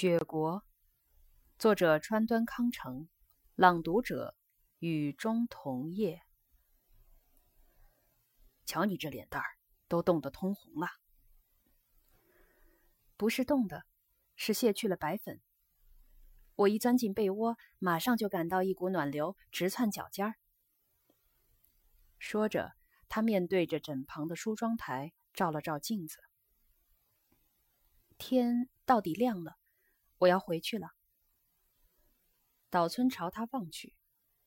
雪国，作者川端康成，朗读者雨中桐叶。瞧你这脸蛋儿，都冻得通红了。不是冻的，是卸去了白粉。我一钻进被窝，马上就感到一股暖流直窜脚尖儿。说着，他面对着枕旁的梳妆台，照了照镜子。天到底亮了。我要回去了。岛村朝他望去，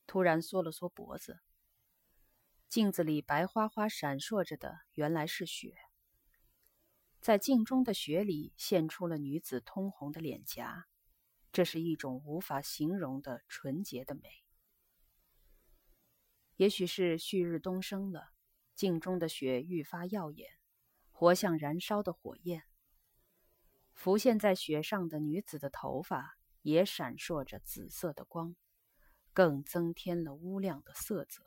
突然缩了缩脖子。镜子里白花花闪烁着的，原来是雪。在镜中的雪里现出了女子通红的脸颊，这是一种无法形容的纯洁的美。也许是旭日东升了，镜中的雪愈发耀眼，活像燃烧的火焰。浮现在雪上的女子的头发也闪烁着紫色的光，更增添了乌亮的色泽。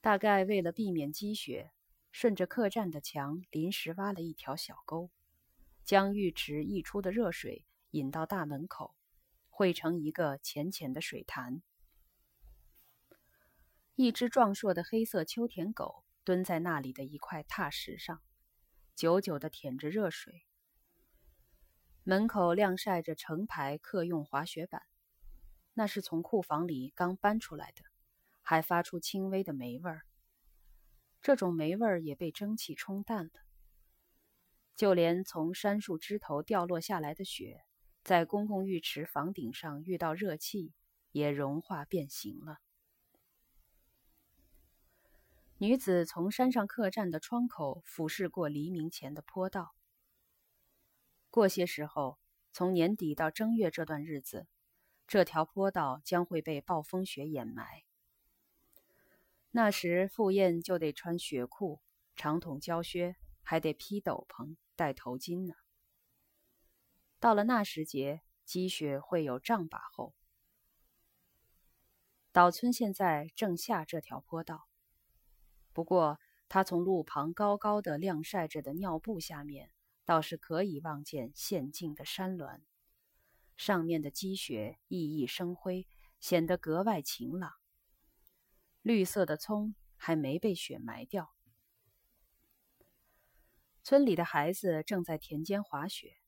大概为了避免积雪，顺着客栈的墙临时挖了一条小沟，将浴池溢出的热水引到大门口，汇成一个浅浅的水潭。一只壮硕的黑色秋田狗蹲在那里的一块踏石上。久久地舔着热水。门口晾晒着成排客用滑雪板，那是从库房里刚搬出来的，还发出轻微的霉味儿。这种霉味儿也被蒸汽冲淡了。就连从杉树枝头掉落下来的雪，在公共浴池房顶上遇到热气，也融化变形了。女子从山上客栈的窗口俯视过黎明前的坡道。过些时候，从年底到正月这段日子，这条坡道将会被暴风雪掩埋。那时，赴宴就得穿雪裤、长筒胶靴，还得披斗篷、戴头巾呢。到了那时节，积雪会有丈把厚。岛村现在正下这条坡道。不过，他从路旁高高的晾晒着的尿布下面，倒是可以望见现尽的山峦，上面的积雪熠熠生辉，显得格外晴朗。绿色的葱还没被雪埋掉。村里的孩子正在田间滑雪。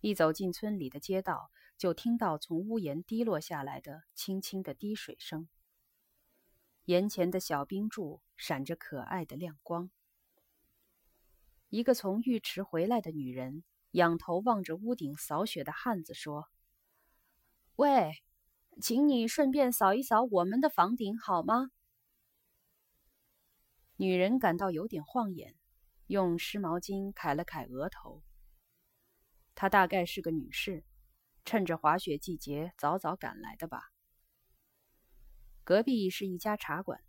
一走进村里的街道，就听到从屋檐滴落下来的轻轻的滴水声。眼前的小冰柱闪着可爱的亮光。一个从浴池回来的女人仰头望着屋顶扫雪的汉子说：“喂，请你顺便扫一扫我们的房顶好吗？”女人感到有点晃眼，用湿毛巾揩了揩额头。她大概是个女士，趁着滑雪季节早早赶来的吧。隔壁是一家茶馆，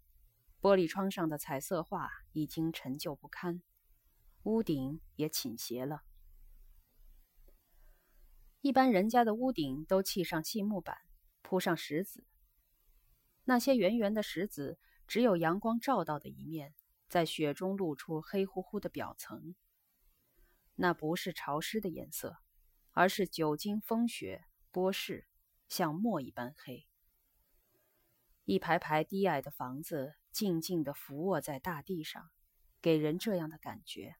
玻璃窗上的彩色画已经陈旧不堪，屋顶也倾斜了。一般人家的屋顶都砌上细木板，铺上石子。那些圆圆的石子，只有阳光照到的一面，在雪中露出黑乎乎的表层。那不是潮湿的颜色，而是久经风雪剥蚀，像墨一般黑。一排排低矮的房子静静地伏卧在大地上，给人这样的感觉。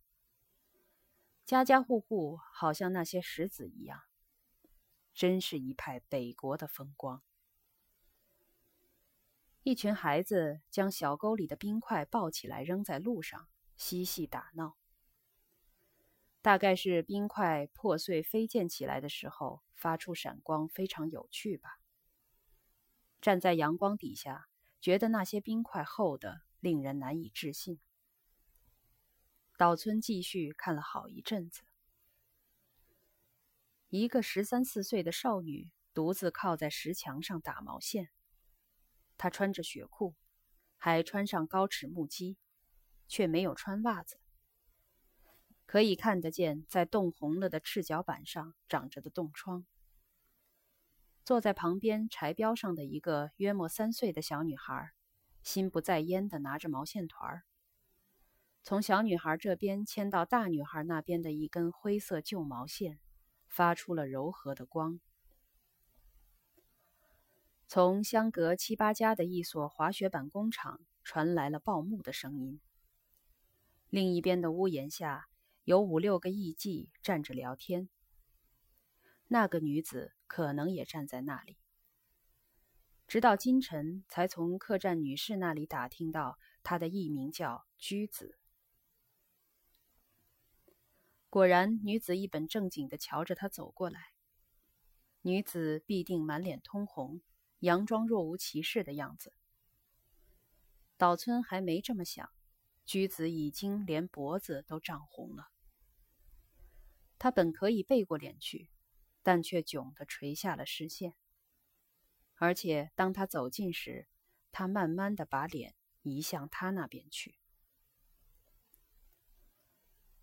家家户户好像那些石子一样，真是一派北国的风光。一群孩子将小沟里的冰块抱起来扔在路上，嬉戏打闹。大概是冰块破碎飞溅起来的时候发出闪光，非常有趣吧。站在阳光底下，觉得那些冰块厚的令人难以置信。岛村继续看了好一阵子，一个十三四岁的少女独自靠在石墙上打毛线。她穿着雪裤，还穿上高尺木屐，却没有穿袜子。可以看得见在冻红了的赤脚板上长着的冻疮。坐在旁边柴标上的一个约莫三岁的小女孩，心不在焉地拿着毛线团。从小女孩这边牵到大女孩那边的一根灰色旧毛线，发出了柔和的光。从相隔七八家的一所滑雪板工厂传来了报幕的声音。另一边的屋檐下，有五六个艺妓站着聊天。那个女子可能也站在那里。直到今晨，才从客栈女士那里打听到，她的艺名叫居子。果然，女子一本正经地瞧着他走过来。女子必定满脸通红，佯装若无其事的样子。岛村还没这么想，居子已经连脖子都涨红了。他本可以背过脸去，但却窘得垂下了视线。而且当他走近时，他慢慢的把脸移向他那边去。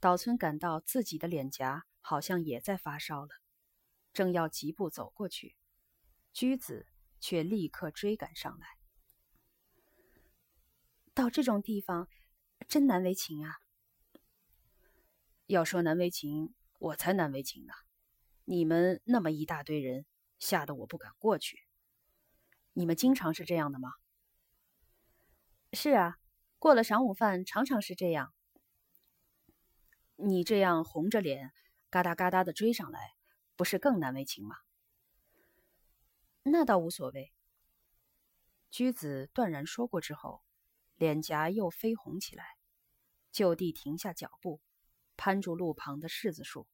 岛村感到自己的脸颊好像也在发烧了，正要疾步走过去，居子却立刻追赶上来。到这种地方，真难为情啊！要说难为情，我才难为情呢。你们那么一大堆人，吓得我不敢过去。你们经常是这样的吗？是啊，过了晌午饭，常常是这样。你这样红着脸，嘎哒嘎哒的追上来，不是更难为情吗？那倒无所谓。居子断然说过之后，脸颊又绯红起来，就地停下脚步，攀住路旁的柿子树。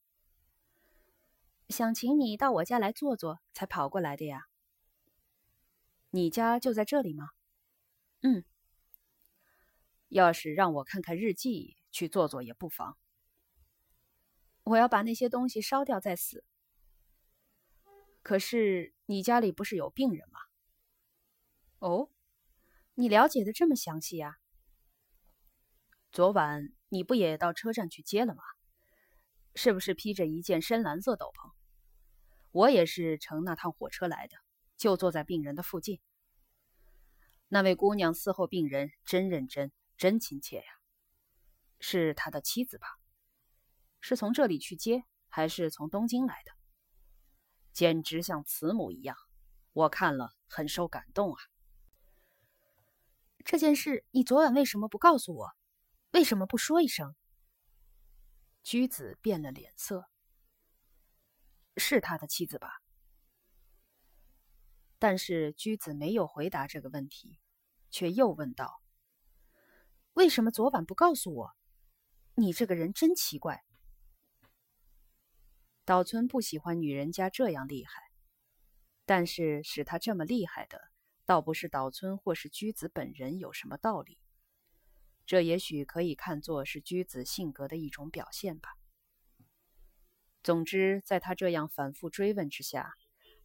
想请你到我家来坐坐，才跑过来的呀。你家就在这里吗？嗯。要是让我看看日记，去坐坐也不妨。我要把那些东西烧掉再死。可是你家里不是有病人吗？哦，你了解的这么详细呀？昨晚你不也到车站去接了吗？是不是披着一件深蓝色斗篷？我也是乘那趟火车来的，就坐在病人的附近。那位姑娘伺候病人真认真，真亲切呀，是他的妻子吧？是从这里去接，还是从东京来的？简直像慈母一样，我看了很受感动啊！这件事你昨晚为什么不告诉我？为什么不说一声？居子变了脸色。是他的妻子吧？但是居子没有回答这个问题，却又问道：“为什么昨晚不告诉我？你这个人真奇怪。”岛村不喜欢女人家这样厉害，但是使他这么厉害的，倒不是岛村或是居子本人有什么道理，这也许可以看作是居子性格的一种表现吧。总之，在他这样反复追问之下，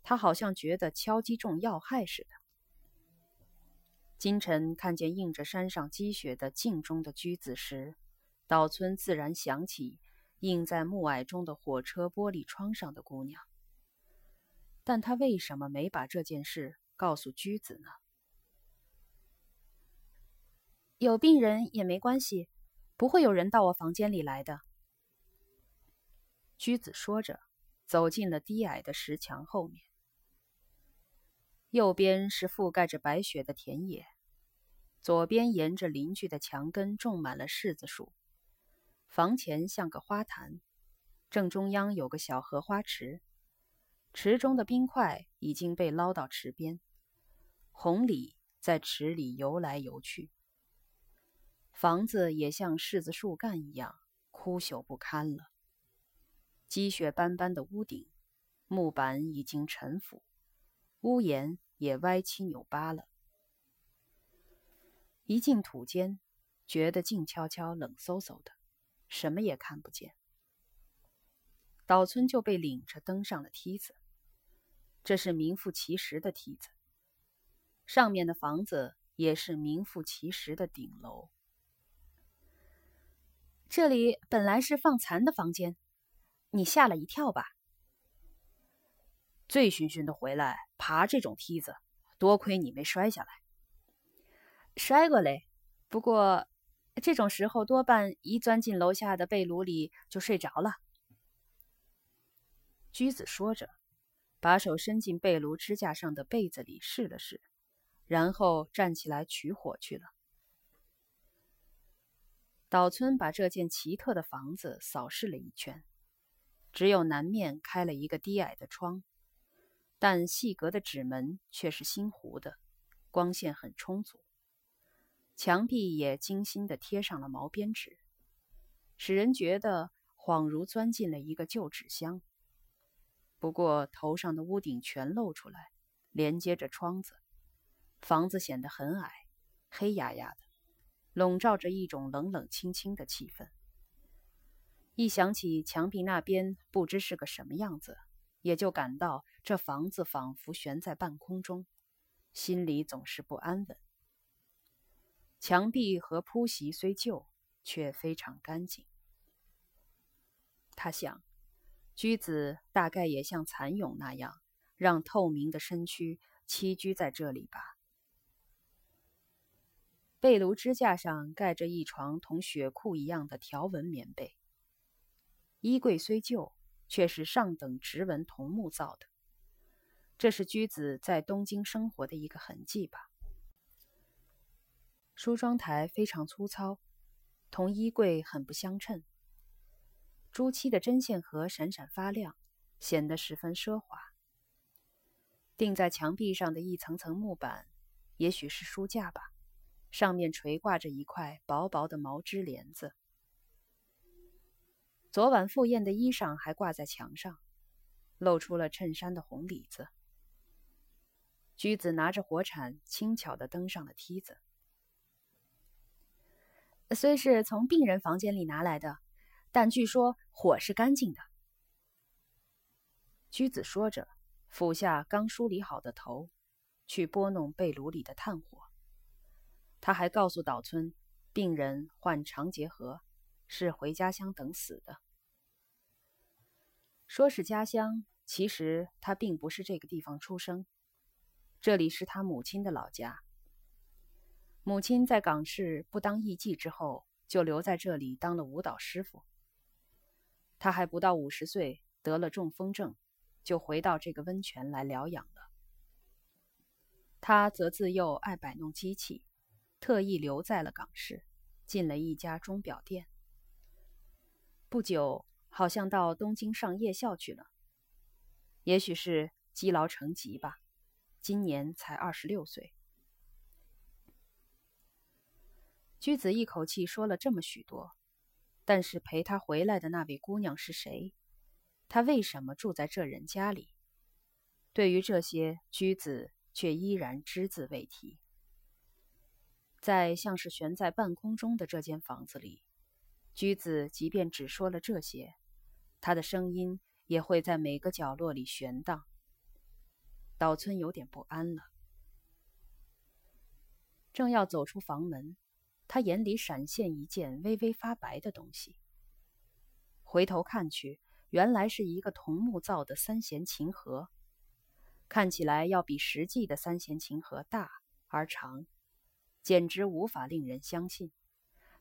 他好像觉得敲击中要害似的。金晨看见映着山上积雪的镜中的居子时，岛村自然想起。映在暮霭中的火车玻璃窗上的姑娘，但他为什么没把这件事告诉居子呢？有病人也没关系，不会有人到我房间里来的。居子说着，走进了低矮的石墙后面。右边是覆盖着白雪的田野，左边沿着邻居的墙根种满了柿子树。房前像个花坛，正中央有个小荷花池，池中的冰块已经被捞到池边，红鲤在池里游来游去。房子也像柿子树干一样枯朽不堪了，积雪斑斑的屋顶，木板已经陈腐，屋檐也歪七扭八了。一进土间，觉得静悄悄、冷飕飕的。什么也看不见，岛村就被领着登上了梯子。这是名副其实的梯子，上面的房子也是名副其实的顶楼。这里本来是放蚕的房间，你吓了一跳吧？醉醺醺的回来爬这种梯子，多亏你没摔下来。摔过嘞，不过这种时候多半一钻进楼下的被炉里就睡着了。居子说着，把手伸进被炉支架上的被子里试了试，然后站起来取火去了。岛村把这间奇特的房子扫视了一圈，只有南面开了一个低矮的窗，但细格的纸门却是新糊的，光线很充足。墙壁也精心的贴上了毛边纸，使人觉得恍如钻进了一个旧纸箱。不过头上的屋顶全露出来，连接着窗子，房子显得很矮，黑压压的。笼罩着一种冷冷清清的气氛。一想起墙壁那边不知是个什么样子，也就感到这房子仿佛悬在半空中，心里总是不安稳。墙壁和铺席虽旧，却非常干净。他想，居子大概也像蚕蛹那样，让透明的身躯栖居在这里吧。被炉支架上盖着一床同雪裤一样的条纹棉被。衣柜虽旧，却是上等直纹桐木造的，这是居子在东京生活的一个痕迹吧。梳妆台非常粗糙，同衣柜很不相称。朱漆的针线盒闪闪发亮，显得十分奢华。钉在墙壁上的一层层木板，也许是书架吧。上面垂挂着一块薄薄的毛织帘子。昨晚赴宴的衣裳还挂在墙上，露出了衬衫的红里子。居子拿着火铲，轻巧地登上了梯子。虽是从病人房间里拿来的，但据说火是干净的。居子说着，俯下刚梳理好的头，去拨弄被炉里的炭火。他还告诉岛村，病人患肠结核，是回家乡等死的。说是家乡，其实他并不是这个地方出生，这里是他母亲的老家。母亲在港市不当艺妓之后，就留在这里当了舞蹈师傅。他还不到五十岁，得了中风症，就回到这个温泉来疗养了。他则自幼爱摆弄机器。特意留在了港市，进了一家钟表店。不久，好像到东京上夜校去了。也许是积劳成疾吧，今年才二十六岁。居子一口气说了这么许多，但是陪他回来的那位姑娘是谁？他为什么住在这人家里？对于这些，居子却依然只字未提。在像是悬在半空中的这间房子里，居子即便只说了这些，他的声音也会在每个角落里悬荡。岛村有点不安了，正要走出房门，他眼里闪现一件微微发白的东西。回头看去，原来是一个桐木造的三弦琴盒，看起来要比实际的三弦琴盒大而长。简直无法令人相信，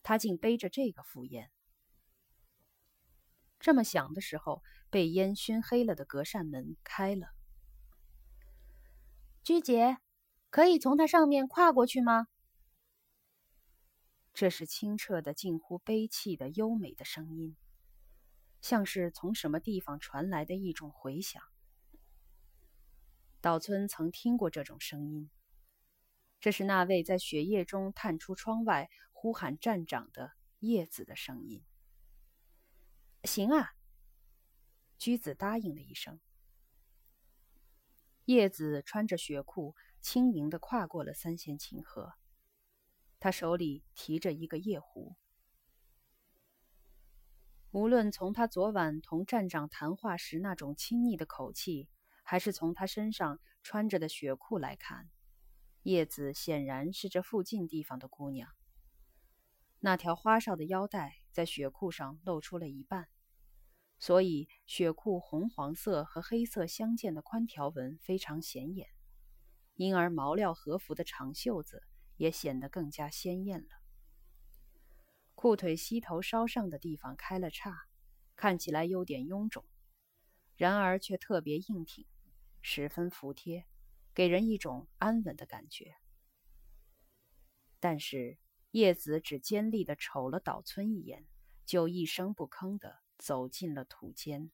他竟背着这个赴宴。这么想的时候，被烟熏黑了的隔扇门开了。居姐，可以从它上面跨过去吗？这是清澈的、近乎悲泣的优美的声音，像是从什么地方传来的一种回响。岛村曾听过这种声音。这是那位在雪夜中探出窗外呼喊站长的叶子的声音。行啊，居子答应了一声。叶子穿着雪裤，轻盈地跨过了三弦琴盒，他手里提着一个夜壶。无论从他昨晚同站长谈话时那种亲昵的口气，还是从他身上穿着的雪裤来看。叶子显然是这附近地方的姑娘。那条花哨的腰带在雪裤上露出了一半，所以雪裤红黄色和黑色相间的宽条纹非常显眼，因而毛料和服的长袖子也显得更加鲜艳了。裤腿膝头稍上的地方开了叉，看起来有点臃肿，然而却特别硬挺，十分服帖，给人一种安稳的感觉。但是叶子只尖利地瞅了岛村一眼，就一声不吭地走进了土间。